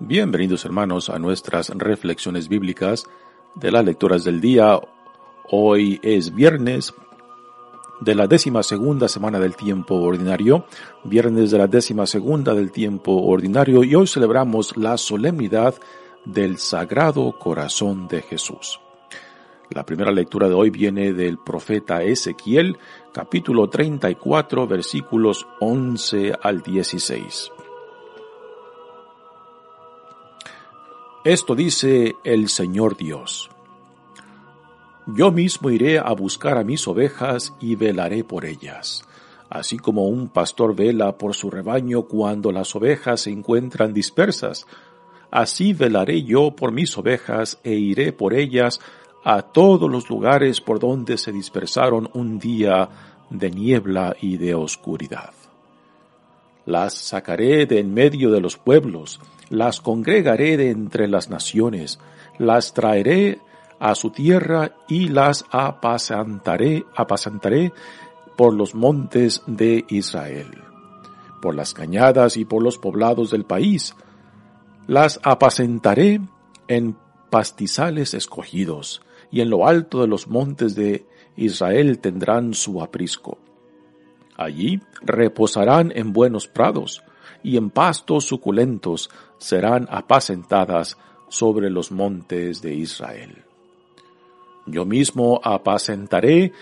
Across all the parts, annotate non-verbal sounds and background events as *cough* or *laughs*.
Bienvenidos hermanos a nuestras reflexiones bíblicas de las lecturas del día. Hoy es viernes de la décima segunda semana del tiempo ordinario, viernes de la décima segunda del tiempo ordinario y hoy celebramos la solemnidad del Sagrado Corazón de Jesús. La primera lectura de hoy viene del profeta Ezequiel, capítulo 34, versículos 11 al 16. Esto dice el Señor Dios. Yo mismo iré a buscar a mis ovejas y velaré por ellas, así como un pastor vela por su rebaño cuando las ovejas se encuentran dispersas. Así velaré yo por mis ovejas e iré por ellas a todos los lugares por donde se dispersaron un día de niebla y de oscuridad. Las sacaré de en medio de los pueblos, las congregaré de entre las naciones, las traeré a su tierra y las apacentaré, apacentaré por los montes de Israel, por las cañadas y por los poblados del país. Las apacentaré en pastizales escogidos, y en lo alto de los montes de Israel tendrán su aprisco. Allí reposarán en buenos prados, y en pastos suculentos serán apacentadas sobre los montes de Israel. Yo mismo apacentaré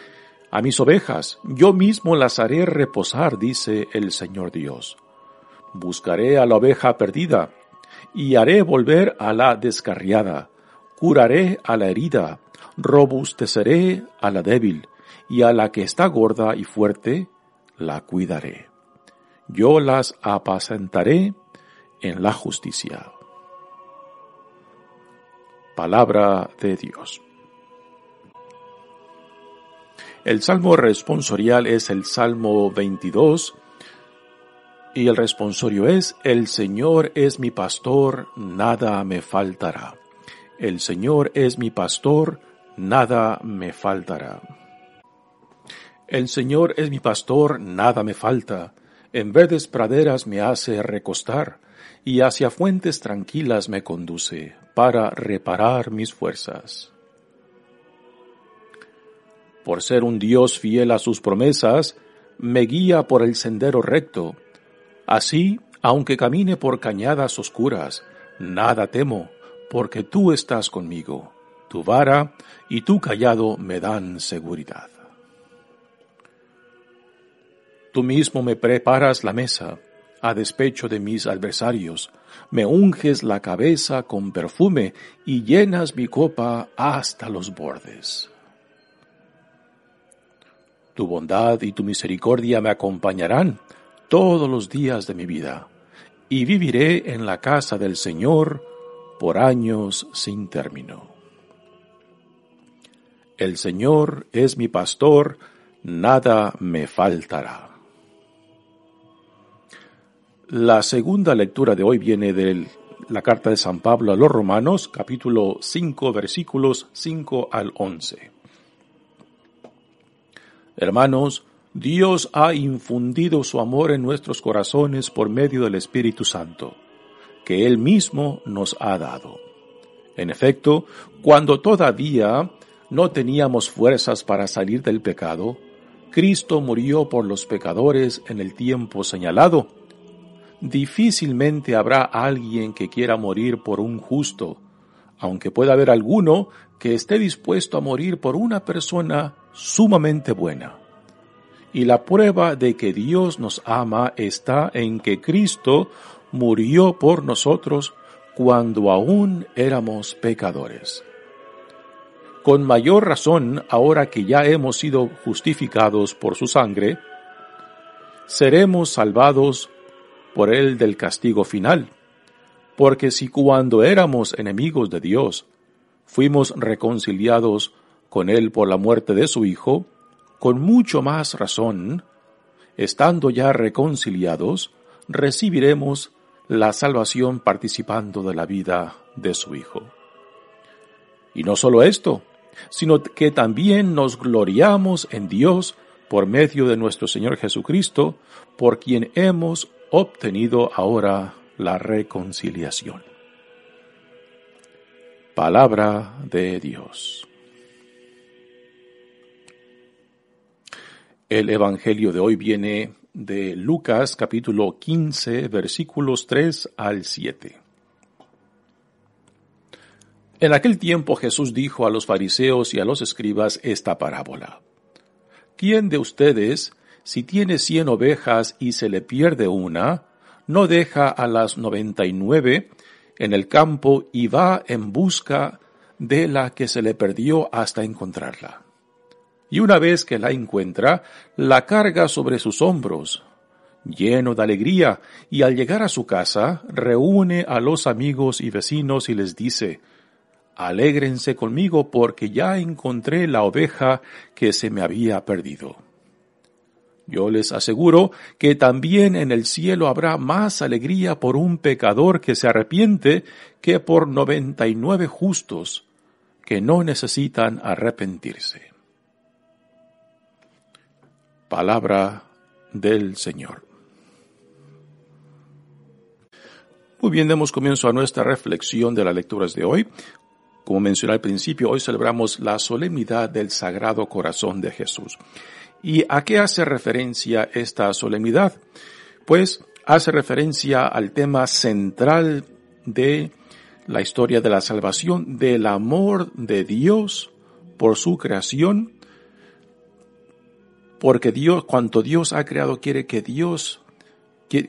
a mis ovejas, yo mismo las haré reposar, dice el Señor Dios. Buscaré a la oveja perdida, y haré volver a la descarriada, curaré a la herida, robusteceré a la débil, y a la que está gorda y fuerte, la cuidaré yo las apacentaré en la justicia. Palabra de Dios. El salmo responsorial es el Salmo 22 y el responsorio es, El Señor es mi pastor, nada me faltará. El Señor es mi pastor, nada me faltará. El Señor es mi pastor, nada me falta en verdes praderas me hace recostar, y hacia fuentes tranquilas me conduce, para reparar mis fuerzas. Por ser un Dios fiel a sus promesas, me guía por el sendero recto. Así, aunque camine por cañadas oscuras, nada temo, porque tú estás conmigo. Tu vara y tu callado me dan seguridad. Tú mismo me preparas la mesa, a despecho de mis adversarios, me unges la cabeza con perfume y llenas mi copa hasta los bordes. Tu bondad y tu misericordia me acompañarán todos los días de mi vida, y viviré en la casa del Señor por años sin término. El Señor es mi pastor, nada me faltará. La segunda lectura de hoy viene de la carta de San Pablo a los Romanos, capítulo 5, versículos 5 al 11. Hermanos, Dios ha infundido su amor en nuestros corazones por medio del Espíritu Santo, que Él mismo nos ha dado. En efecto, cuando todavía no teníamos fuerzas para salir del pecado, Cristo murió por los pecadores en el tiempo señalado, difícilmente habrá alguien que quiera morir por un justo, aunque pueda haber alguno que esté dispuesto a morir por una persona sumamente buena. Y la prueba de que Dios nos ama está en que Cristo murió por nosotros cuando aún éramos pecadores. Con mayor razón, ahora que ya hemos sido justificados por su sangre, seremos salvados por él del castigo final. Porque si cuando éramos enemigos de Dios, fuimos reconciliados con él por la muerte de su Hijo, con mucho más razón, estando ya reconciliados, recibiremos la salvación participando de la vida de su Hijo. Y no solo esto, sino que también nos gloriamos en Dios por medio de nuestro Señor Jesucristo, por quien hemos obtenido ahora la reconciliación. Palabra de Dios. El Evangelio de hoy viene de Lucas capítulo 15 versículos 3 al 7. En aquel tiempo Jesús dijo a los fariseos y a los escribas esta parábola. ¿Quién de ustedes, si tiene cien ovejas y se le pierde una, no deja a las noventa y nueve en el campo y va en busca de la que se le perdió hasta encontrarla? y una vez que la encuentra, la carga sobre sus hombros, lleno de alegría, y al llegar a su casa, reúne a los amigos y vecinos y les dice, Alégrense conmigo porque ya encontré la oveja que se me había perdido. Yo les aseguro que también en el cielo habrá más alegría por un pecador que se arrepiente que por noventa y nueve justos que no necesitan arrepentirse. Palabra del Señor. Muy bien, demos comienzo a nuestra reflexión de las lecturas de hoy. Como mencioné al principio, hoy celebramos la solemnidad del Sagrado Corazón de Jesús. ¿Y a qué hace referencia esta solemnidad? Pues hace referencia al tema central de la historia de la salvación, del amor de Dios por su creación porque Dios, cuanto Dios ha creado, quiere que Dios,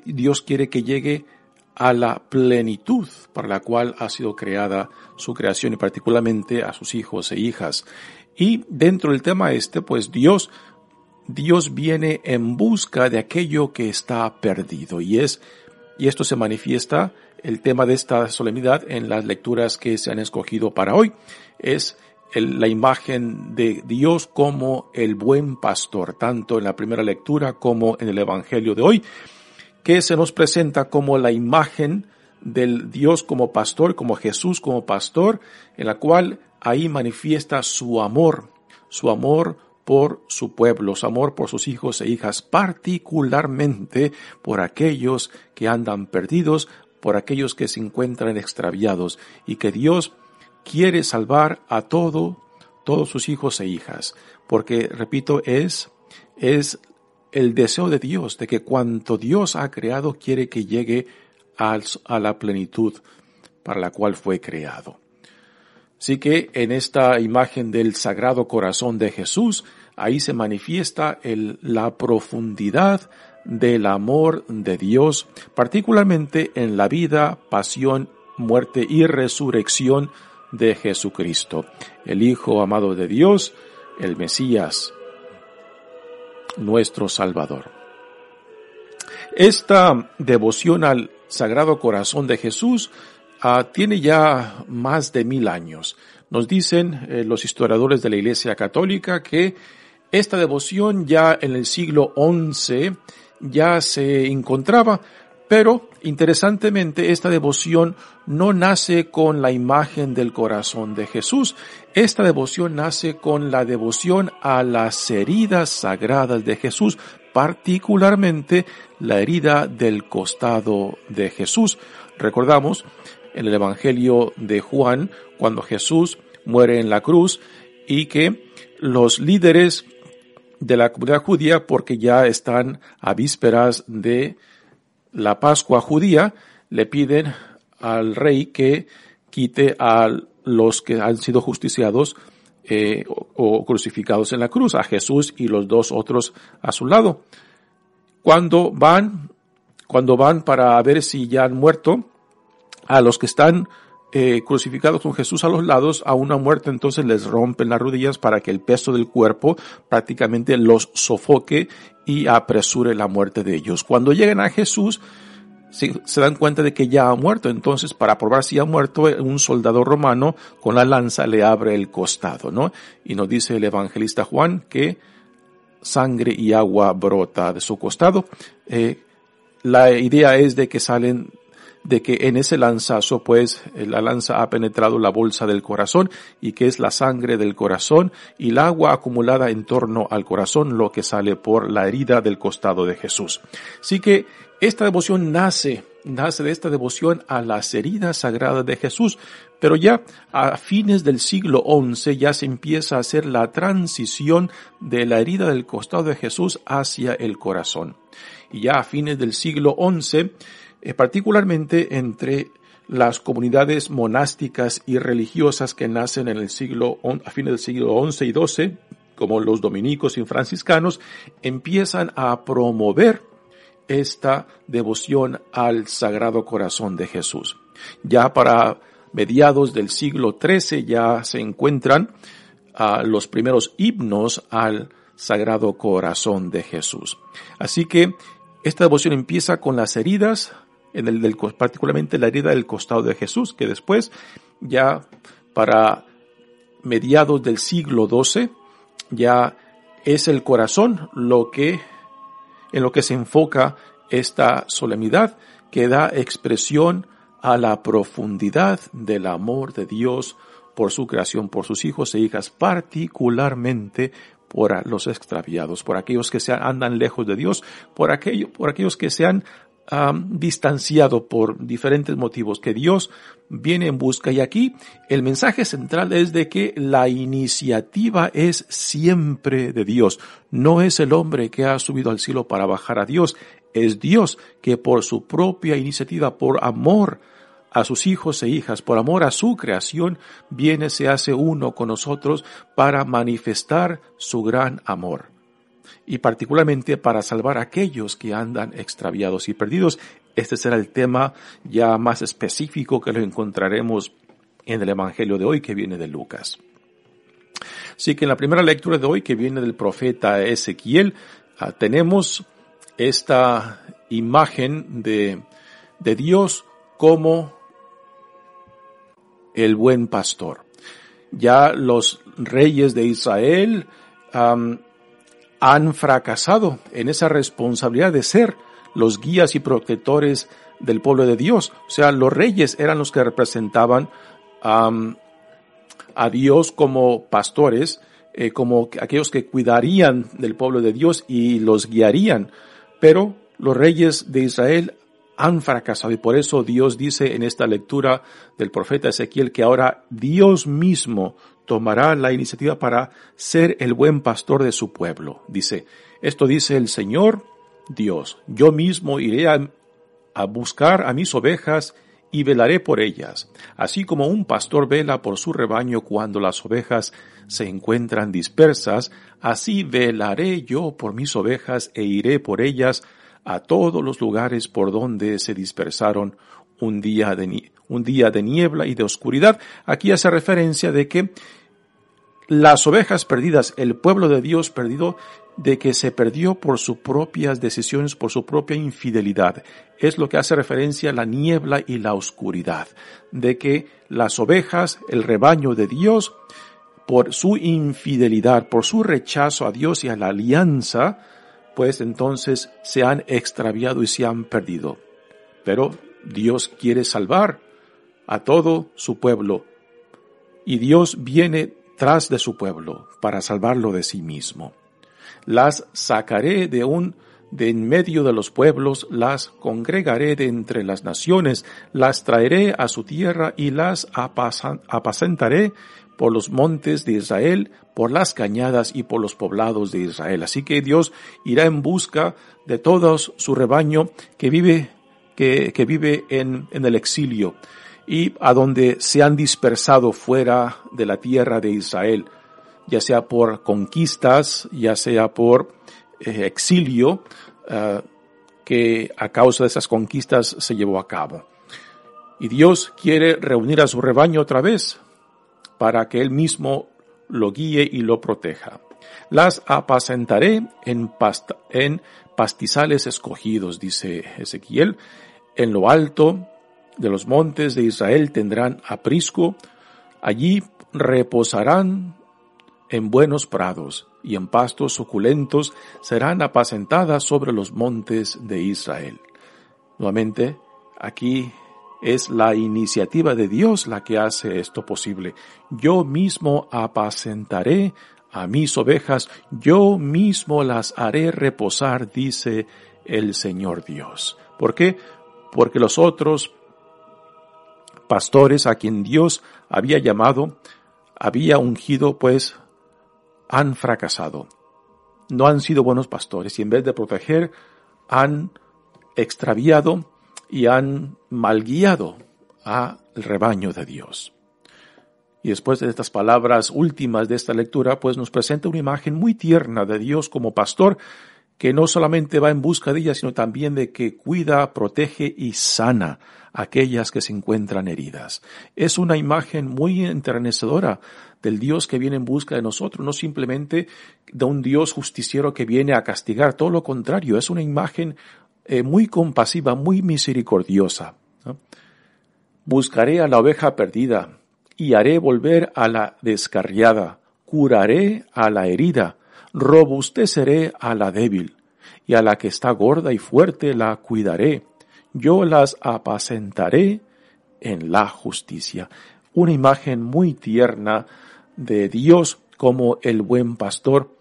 Dios quiere que llegue a la plenitud para la cual ha sido creada su creación y particularmente a sus hijos e hijas. Y dentro del tema este, pues Dios, Dios viene en busca de aquello que está perdido y es, y esto se manifiesta el tema de esta solemnidad en las lecturas que se han escogido para hoy. Es la imagen de Dios como el buen pastor, tanto en la primera lectura como en el Evangelio de hoy, que se nos presenta como la imagen del Dios como pastor, como Jesús como pastor, en la cual ahí manifiesta su amor, su amor por su pueblo, su amor por sus hijos e hijas, particularmente por aquellos que andan perdidos, por aquellos que se encuentran extraviados, y que Dios quiere salvar a todo, todos sus hijos e hijas, porque, repito, es, es el deseo de Dios, de que cuanto Dios ha creado quiere que llegue a, la plenitud para la cual fue creado. Así que en esta imagen del Sagrado Corazón de Jesús, ahí se manifiesta la profundidad del amor de Dios, particularmente en la vida, pasión, muerte y resurrección de Jesucristo, el Hijo amado de Dios, el Mesías, nuestro Salvador. Esta devoción al Sagrado Corazón de Jesús ah, tiene ya más de mil años. Nos dicen eh, los historiadores de la Iglesia Católica que esta devoción ya en el siglo XI ya se encontraba, pero, interesantemente, esta devoción no nace con la imagen del corazón de Jesús. Esta devoción nace con la devoción a las heridas sagradas de Jesús, particularmente la herida del costado de Jesús. Recordamos en el Evangelio de Juan, cuando Jesús muere en la cruz y que los líderes de la comunidad judía porque ya están a vísperas de la Pascua judía, le piden al rey que quite a los que han sido justiciados eh, o, crucificados en la cruz, a Jesús y los dos otros a su lado. Cuando van, cuando van para ver si ya han muerto, a los que están eh, crucificados con Jesús a los lados, a una muerte entonces les rompen las rodillas para que el peso del cuerpo prácticamente los sofoque y apresure la muerte de ellos. Cuando llegan a Jesús, se, dan cuenta de que ya ha muerto. Entonces, para probar si ha muerto, un soldado romano con la lanza le abre el costado, ¿no? Y nos dice el evangelista Juan que sangre y agua brota de su costado. Eh, la idea es de que salen de que en ese lanzazo, pues, la lanza ha penetrado la bolsa del corazón y que es la sangre del corazón y el agua acumulada en torno al corazón lo que sale por la herida del costado de Jesús. Así que esta devoción nace, nace de esta devoción a las heridas sagradas de Jesús, pero ya a fines del siglo XI ya se empieza a hacer la transición de la herida del costado de Jesús hacia el corazón. Y ya a fines del siglo XI, eh, particularmente entre las comunidades monásticas y religiosas que nacen en el siglo, a fines del siglo XI y XII, como los dominicos y franciscanos, empiezan a promover esta devoción al Sagrado Corazón de Jesús. Ya para mediados del siglo XIII ya se encuentran ah, los primeros himnos al Sagrado Corazón de Jesús. Así que esta devoción empieza con las heridas, en el del, particularmente la herida del costado de Jesús, que después ya para mediados del siglo XII ya es el corazón lo que en lo que se enfoca esta solemnidad que da expresión a la profundidad del amor de Dios por su creación, por sus hijos e hijas, particularmente por los extraviados, por aquellos que se andan lejos de Dios, por, por aquellos que se han distanciado por diferentes motivos, que Dios viene en busca. Y aquí el mensaje central es de que la iniciativa es siempre de Dios. No es el hombre que ha subido al cielo para bajar a Dios, es Dios que por su propia iniciativa, por amor a sus hijos e hijas, por amor a su creación, viene, se hace uno con nosotros para manifestar su gran amor y particularmente para salvar a aquellos que andan extraviados y perdidos. Este será el tema ya más específico que lo encontraremos en el Evangelio de hoy que viene de Lucas. Así que en la primera lectura de hoy que viene del profeta Ezequiel, ah, tenemos esta imagen de, de Dios como el buen pastor. Ya los reyes de Israel han fracasado en esa responsabilidad de ser los guías y protectores del pueblo de Dios. O sea, los reyes eran los que representaban a Dios como pastores, eh, como aquellos que cuidarían del pueblo de Dios y los guiarían. Pero los reyes de Israel han fracasado y por eso Dios dice en esta lectura del profeta Ezequiel que ahora Dios mismo tomará la iniciativa para ser el buen pastor de su pueblo. Dice, esto dice el Señor Dios, yo mismo iré a, buscar a mis ovejas y velaré por ellas, así como un pastor vela por su rebaño cuando las ovejas se encuentran dispersas, así velaré yo por mis ovejas e iré por ellas a todos los lugares por donde se dispersaron un día de, un día de niebla y de oscuridad. Aquí hace referencia de que las ovejas perdidas, el pueblo de Dios perdido, de que se perdió por sus propias decisiones, por su propia infidelidad. Es lo que hace referencia a la niebla y la oscuridad. De que las ovejas, el rebaño de Dios, por su infidelidad, por su rechazo a Dios y a la alianza, pues entonces se han extraviado y se han perdido. Pero Dios quiere salvar a todo su pueblo. Y Dios viene tras de su pueblo para salvarlo de sí mismo. Las sacaré de un de en medio de los pueblos, las congregaré de entre las naciones, las traeré a su tierra y las apacentaré por los montes de Israel, por las cañadas y por los poblados de Israel. Así que Dios irá en busca de todo su rebaño que vive, que, que vive en, en el exilio y a donde se han dispersado fuera de la tierra de Israel, ya sea por conquistas, ya sea por eh, exilio, uh, que a causa de esas conquistas se llevó a cabo. Y Dios quiere reunir a su rebaño otra vez para que Él mismo lo guíe y lo proteja. Las apacentaré en, en pastizales escogidos, dice Ezequiel. En lo alto de los montes de Israel tendrán aprisco. Allí reposarán en buenos prados y en pastos suculentos serán apacentadas sobre los montes de Israel. Nuevamente, aquí es la iniciativa de Dios la que hace esto posible. Yo mismo apacentaré a mis ovejas, yo mismo las haré reposar, dice el Señor Dios. ¿Por qué? Porque los otros pastores a quien Dios había llamado, había ungido, pues han fracasado. No han sido buenos pastores y en vez de proteger, han extraviado y han malguiado al rebaño de Dios. Y después de estas palabras últimas de esta lectura, pues nos presenta una imagen muy tierna de Dios como pastor que no solamente va en busca de ella, sino también de que cuida, protege y sana a aquellas que se encuentran heridas. Es una imagen muy enternecedora del Dios que viene en busca de nosotros, no simplemente de un Dios justiciero que viene a castigar, todo lo contrario, es una imagen eh, muy compasiva, muy misericordiosa. Buscaré a la oveja perdida y haré volver a la descarriada, curaré a la herida, robusteceré a la débil, y a la que está gorda y fuerte la cuidaré. Yo las apacentaré en la justicia. Una imagen muy tierna de Dios como el buen pastor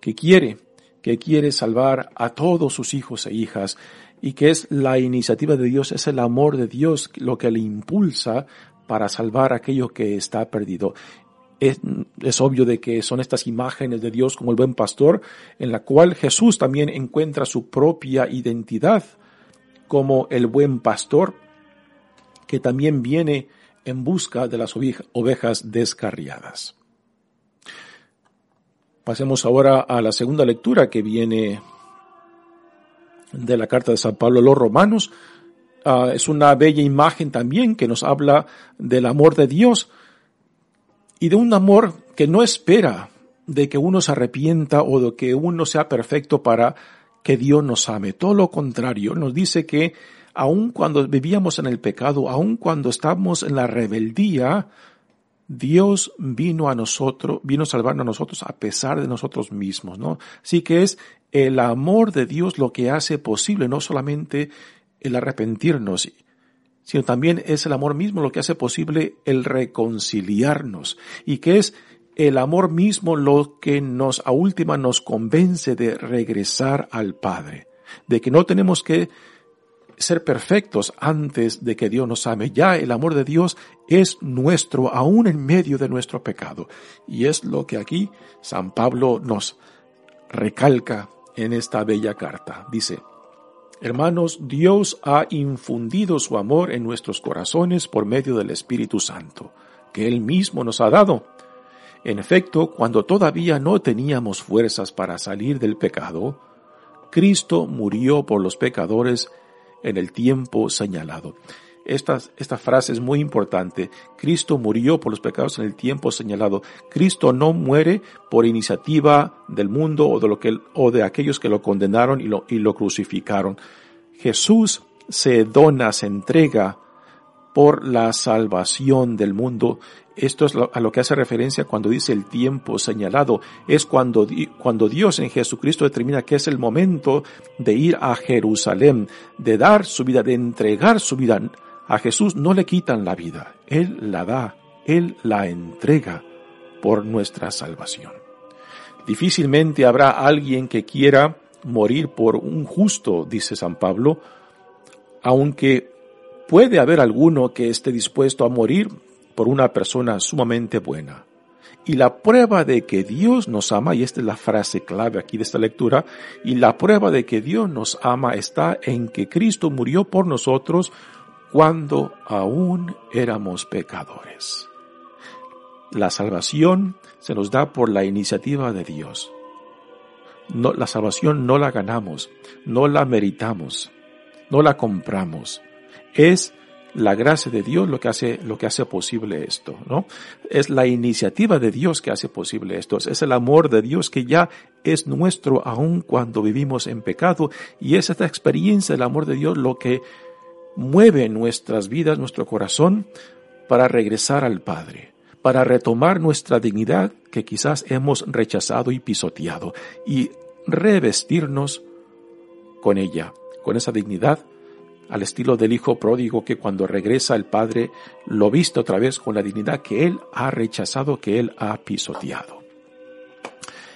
que quiere, que quiere salvar a todos sus hijos e hijas y que es la iniciativa de Dios, es el amor de Dios lo que le impulsa para salvar aquello que está perdido. Es, es, obvio de que son estas imágenes de Dios como el buen pastor, en la cual Jesús también encuentra su propia identidad como el buen pastor, que también viene en busca de las ovejas descarriadas. Pasemos ahora a la segunda lectura que viene de la carta de San Pablo a los romanos. Uh, es una bella imagen también que nos habla del amor de Dios y de un amor que no espera de que uno se arrepienta o de que uno sea perfecto para que Dios nos ame. Todo lo contrario, nos dice que aun cuando vivíamos en el pecado, aun cuando estábamos en la rebeldía, Dios vino a nosotros, vino a salvarnos a nosotros a pesar de nosotros mismos, ¿no? Así que es el amor de Dios lo que hace posible no solamente el arrepentirnos, sino también es el amor mismo lo que hace posible el reconciliarnos y que es el amor mismo lo que nos a última nos convence de regresar al Padre, de que no tenemos que ser perfectos antes de que Dios nos ame. Ya el amor de Dios es nuestro aún en medio de nuestro pecado. Y es lo que aquí San Pablo nos recalca en esta bella carta. Dice, Hermanos, Dios ha infundido su amor en nuestros corazones por medio del Espíritu Santo, que Él mismo nos ha dado. En efecto, cuando todavía no teníamos fuerzas para salir del pecado, Cristo murió por los pecadores en el tiempo señalado. Esta, esta frase es muy importante. Cristo murió por los pecados en el tiempo señalado. Cristo no muere por iniciativa del mundo o de, lo que, o de aquellos que lo condenaron y lo, y lo crucificaron. Jesús se dona, se entrega por la salvación del mundo. Esto es a lo que hace referencia cuando dice el tiempo señalado. Es cuando, cuando Dios en Jesucristo determina que es el momento de ir a Jerusalén, de dar su vida, de entregar su vida. A Jesús no le quitan la vida, Él la da, Él la entrega por nuestra salvación. Difícilmente habrá alguien que quiera morir por un justo, dice San Pablo, aunque Puede haber alguno que esté dispuesto a morir por una persona sumamente buena. Y la prueba de que Dios nos ama, y esta es la frase clave aquí de esta lectura, y la prueba de que Dios nos ama está en que Cristo murió por nosotros cuando aún éramos pecadores. La salvación se nos da por la iniciativa de Dios. La salvación no la ganamos, no la meritamos, no la compramos. Es la gracia de Dios lo que hace, lo que hace posible esto, ¿no? Es la iniciativa de Dios que hace posible esto. Es el amor de Dios que ya es nuestro aun cuando vivimos en pecado. Y es esta experiencia del amor de Dios lo que mueve nuestras vidas, nuestro corazón, para regresar al Padre, para retomar nuestra dignidad que quizás hemos rechazado y pisoteado y revestirnos con ella, con esa dignidad al estilo del hijo pródigo que cuando regresa el padre lo viste otra vez con la dignidad que él ha rechazado, que él ha pisoteado.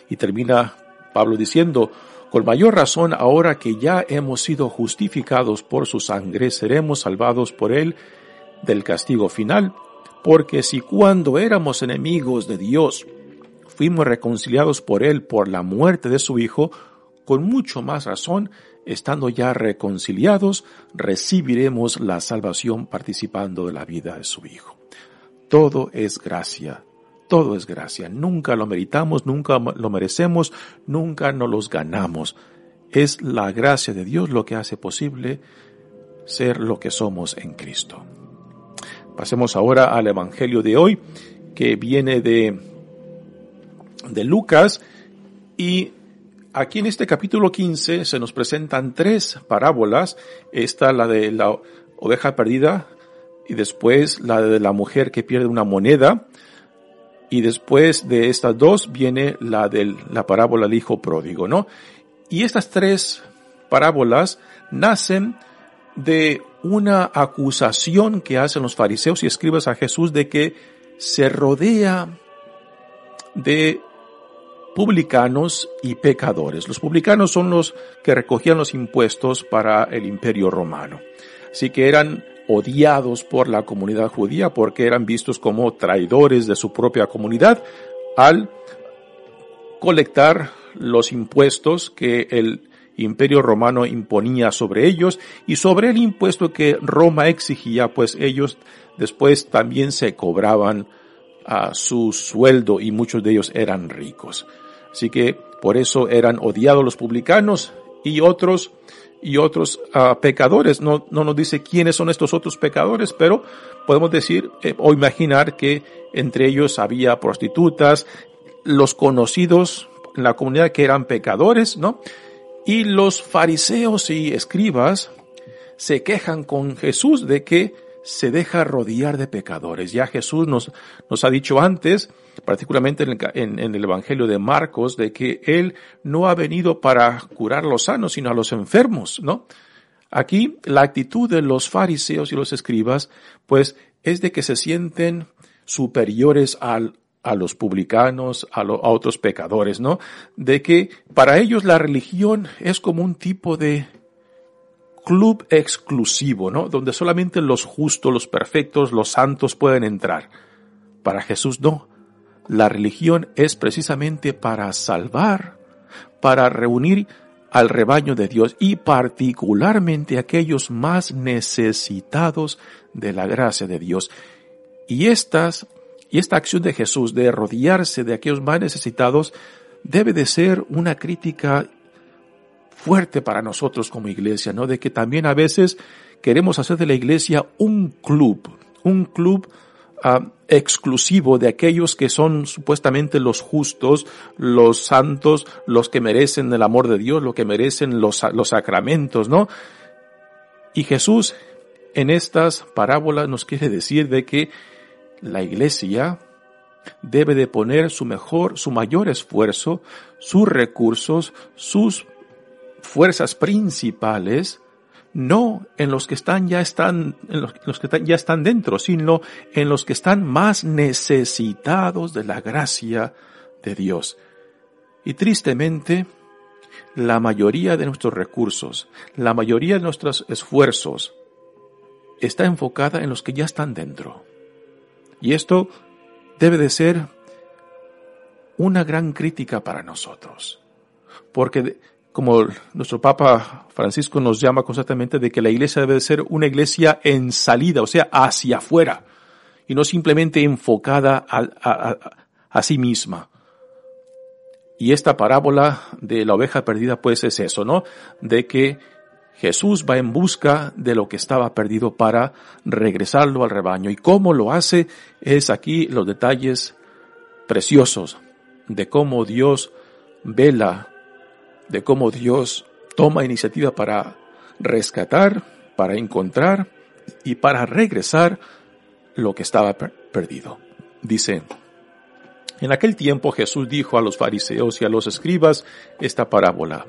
Y termina Pablo diciendo, con mayor razón ahora que ya hemos sido justificados por su sangre, seremos salvados por él del castigo final, porque si cuando éramos enemigos de Dios fuimos reconciliados por él por la muerte de su hijo, con mucho más razón estando ya reconciliados, recibiremos la salvación participando de la vida de su Hijo. Todo es gracia, todo es gracia. Nunca lo meritamos, nunca lo merecemos, nunca nos los ganamos. Es la gracia de Dios lo que hace posible ser lo que somos en Cristo. Pasemos ahora al Evangelio de hoy, que viene de, de Lucas y Aquí en este capítulo 15 se nos presentan tres parábolas. Esta, la de la oveja perdida, y después la de la mujer que pierde una moneda, y después de estas dos viene la de la parábola del hijo pródigo, ¿no? Y estas tres parábolas nacen de una acusación que hacen los fariseos y escribas a Jesús de que se rodea de publicanos y pecadores. Los publicanos son los que recogían los impuestos para el imperio romano. Así que eran odiados por la comunidad judía porque eran vistos como traidores de su propia comunidad al colectar los impuestos que el imperio romano imponía sobre ellos y sobre el impuesto que Roma exigía, pues ellos después también se cobraban a su sueldo y muchos de ellos eran ricos. Así que por eso eran odiados los publicanos y otros y otros ah, pecadores. No, no nos dice quiénes son estos otros pecadores, pero podemos decir eh, o imaginar que entre ellos había prostitutas, los conocidos en la comunidad que eran pecadores, ¿no? Y los fariseos y escribas se quejan con Jesús de que se deja rodear de pecadores. Ya Jesús nos, nos ha dicho antes, particularmente en el, Evangelio de Marcos, de que Él no ha venido para curar a los sanos, sino a los enfermos, ¿no? Aquí la actitud de los fariseos y los escribas, pues, es de que se sienten superiores a los publicanos, a, a otros pecadores, ¿no? De que para ellos la religión es como un tipo de club exclusivo, ¿no? Donde solamente los justos, los perfectos, los santos pueden entrar. Para Jesús no. La religión es precisamente para salvar, para reunir al rebaño de Dios y particularmente aquellos más necesitados de la gracia de Dios. Y estas, y esta acción de Jesús de rodearse de aquellos más necesitados debe de ser una crítica fuerte para nosotros como iglesia, ¿no? De que también a veces queremos hacer de la iglesia un club, un club ah, exclusivo de aquellos que son supuestamente los justos, los santos, los que merecen el amor de Dios, los que merecen los, los sacramentos, ¿no? Y Jesús en estas parábolas nos quiere decir de que la iglesia debe de poner su mejor, su mayor esfuerzo, sus recursos, sus fuerzas principales no en los que están ya están en los, que ya están dentro, sino en los que están más necesitados de la gracia de Dios. Y tristemente, la mayoría de nuestros recursos, la mayoría de nuestros esfuerzos está enfocada en los que ya están dentro. Y esto debe de ser una gran crítica para nosotros. Porque como nuestro Papa Francisco nos llama constantemente de que la iglesia debe de ser una iglesia en salida, o sea, hacia afuera, y no simplemente enfocada a, a sí misma. Y esta parábola de la oveja perdida pues es eso, ¿no? De que Jesús va en busca de lo que estaba perdido para regresarlo al rebaño. Y cómo lo hace es aquí los detalles preciosos de cómo Dios vela, de cómo Dios toma iniciativa para rescatar, para encontrar y para regresar lo que estaba perdido. Dice, en aquel tiempo Jesús dijo a los fariseos y a los escribas esta parábola.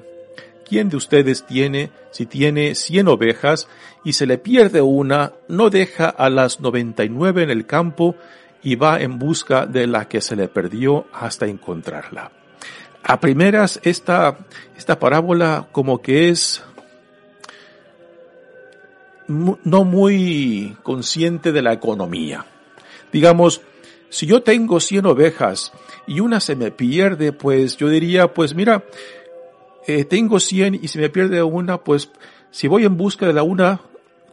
¿Quién de ustedes tiene, si tiene cien ovejas y se le pierde una, no deja a las noventa y nueve en el campo y va en busca de la que se le perdió hasta encontrarla? A primeras, esta, esta parábola como que es no muy consciente de la economía. Digamos, si yo tengo 100 ovejas y una se me pierde, pues yo diría, pues mira, eh, tengo 100 y se me pierde una, pues si voy en busca de la una,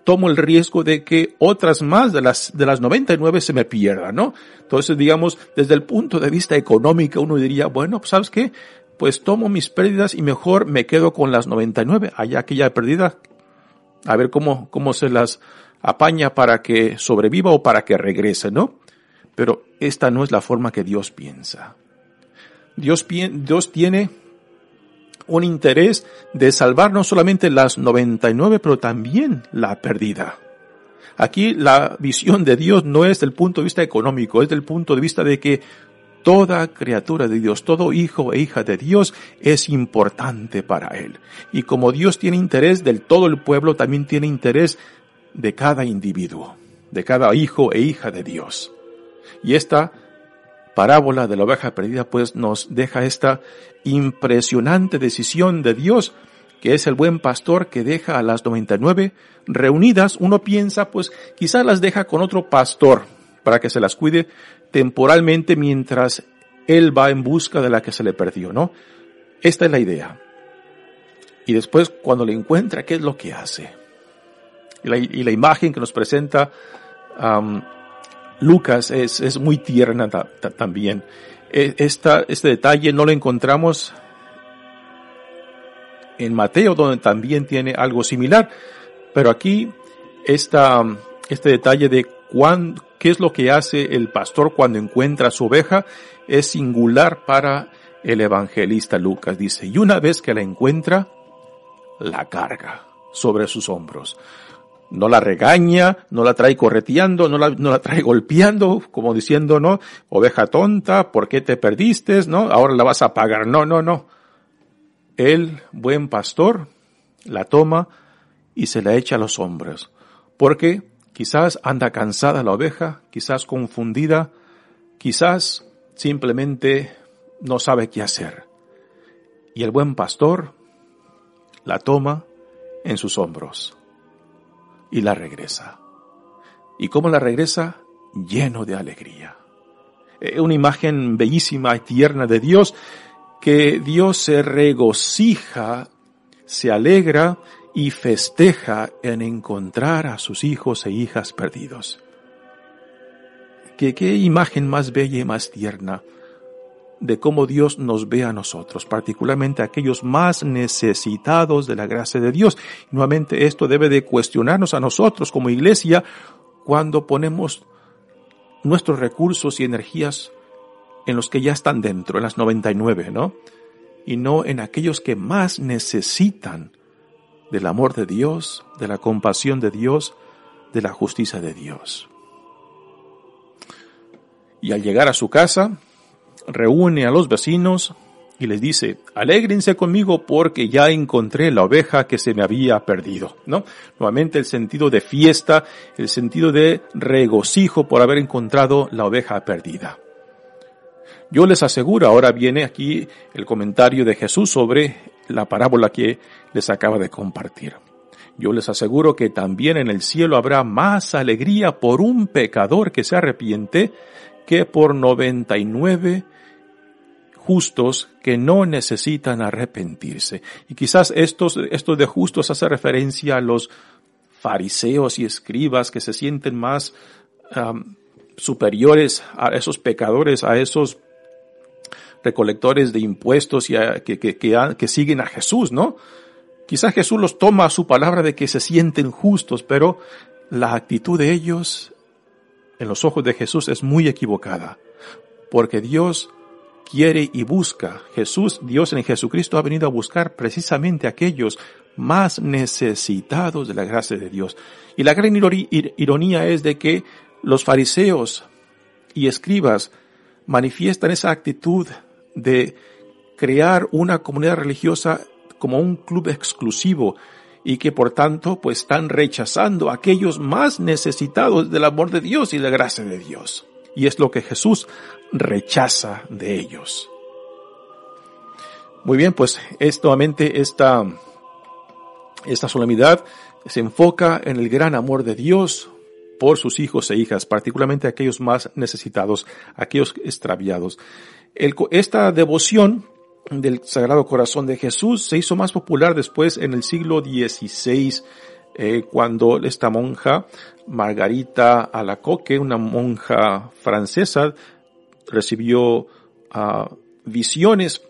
tomo el riesgo de que otras más de las, de las 99 se me pierdan, ¿no? Entonces, digamos, desde el punto de vista económico, uno diría, bueno, pues sabes qué, pues tomo mis pérdidas y mejor me quedo con las 99, allá aquella perdida, a ver cómo, cómo se las apaña para que sobreviva o para que regrese, ¿no? Pero esta no es la forma que Dios piensa. Dios, Dios tiene un interés de salvar no solamente las 99, pero también la perdida. Aquí la visión de Dios no es del punto de vista económico, es del punto de vista de que toda criatura de Dios, todo hijo e hija de Dios es importante para Él. Y como Dios tiene interés del todo el pueblo, también tiene interés de cada individuo, de cada hijo e hija de Dios. Y esta parábola de la oveja perdida pues nos deja esta impresionante decisión de Dios, que es el buen pastor que deja a las 99 reunidas. Uno piensa pues quizás las deja con otro pastor para que se las cuide temporalmente mientras él va en busca de la que se le perdió, ¿no? Esta es la idea. Y después cuando le encuentra, ¿qué es lo que hace? Y la, imagen que nos presenta Lucas es, es muy tierna también. E, este detalle no lo encontramos en Mateo, donde también tiene algo similar. Pero aquí, esta, este detalle de cuán, qué es lo que hace el pastor cuando encuentra su oveja es singular para el evangelista Lucas. Dice, y una vez que la encuentra, la carga sobre sus hombros no la regaña, no la trae correteando, no la, no la trae *laughs* golpeando, como diciendo, no, oveja tonta, ¿por qué te perdiste? No, ahora la vas a pagar. No, no, no. El buen pastor la toma y se la echa a los hombros. Porque quizás anda cansada la oveja, quizás confundida, quizás simplemente no sabe qué hacer. Y el buen pastor la toma en sus hombros y la regresa. ¿Y cómo la regresa? Lleno de alegría. Eh, una imagen bellísima y tierna de Dios, que Dios se regocija, se alegra y festeja en encontrar a sus hijos e hijas perdidos. ¿Qué, qué imagen más bella y más tierna de cómo Dios nos ve a nosotros, particularmente aquellos más necesitados de la gracia de Dios. nuevamente esto debe de cuestionarnos a nosotros como iglesia cuando ponemos nuestros recursos y energías en los que ya están dentro, en las 99, ¿no? Y no en aquellos que más necesitan del amor de Dios, de la compasión de Dios, de la justicia de Dios. Y al llegar a su casa, reúne a los vecinos y les dice, alégrense conmigo porque ya encontré la oveja que se me había perdido, ¿no? Nuevamente el sentido de fiesta, el sentido de regocijo por haber encontrado la oveja perdida. Yo les aseguro, ahora viene aquí el comentario de Jesús sobre la parábola que les acaba de compartir. Yo les aseguro que también en el cielo habrá más alegría por un pecador que se arrepiente que por noventa y nueve justos que no necesitan arrepentirse. Y quizás estos, estos de justos hace referencia a los fariseos y escribas que se sienten más superiores a esos pecadores, a esos recolectores de impuestos y que, que, que, siguen a Jesús, ¿no? Quizás Jesús los toma a su palabra de que se sienten justos, pero la actitud de ellos en los ojos de Jesús es muy equivocada, porque Dios quiere y busca. Jesús, Dios en Jesucristo ha venido a buscar precisamente aquellos más necesitados de la gracia de Dios. Y la gran ironía es de que los fariseos y escribas manifiestan esa actitud de crear una comunidad religiosa como un club exclusivo y que por tanto pues están rechazando aquellos más necesitados del amor de Dios y la gracia de Dios. Y es lo que Jesús rechaza de ellos. Muy bien, pues es nuevamente esta, esta solemnidad se enfoca en el gran amor de Dios por sus hijos e hijas, particularmente aquellos más necesitados, aquellos extraviados. esta devoción del Sagrado Corazón de Jesús se hizo más popular después en el siglo XVI, eh, cuando esta monja, Margarita Alacoque, una monja francesa, recibió ah, visiones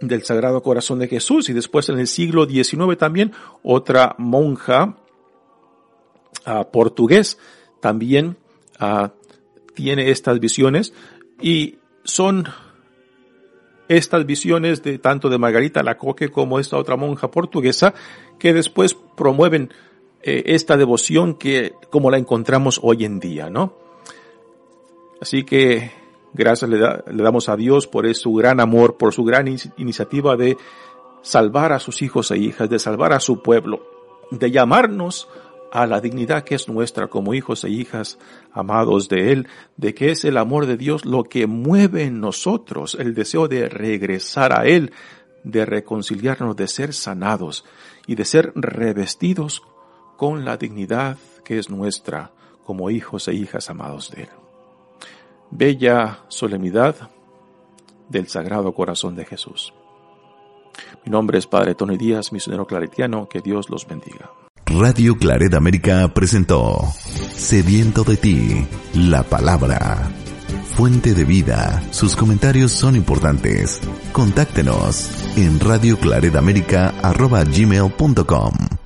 del Sagrado Corazón de Jesús y después en el siglo XIX también otra monja uh, portugués también uh, tiene estas visiones y son estas visiones de tanto de Margarita Lacoque como esta otra monja portuguesa que después promueven eh, esta devoción que como la encontramos hoy en día, ¿no? Así que gracias le, damos a Dios por su gran amor, por su gran iniciativa de salvar a sus hijos e hijas, de salvar a su pueblo, de llamarnos a la dignidad que es nuestra como hijos e hijas amados de Él, de que es el amor de Dios lo que mueve en nosotros el deseo de regresar a Él, de reconciliarnos, de ser sanados y de ser revestidos con la dignidad que es nuestra como hijos e hijas amados de Él. Bella solemnidad del Sagrado Corazón de Jesús. Mi nombre es Padre Tony Díaz, misionero claretiano, que Dios los bendiga. Radio Claret América presentó Sediento de ti, la palabra. Fuente de vida, sus comentarios son importantes. Contáctenos en radioclaredamerica.gmail.com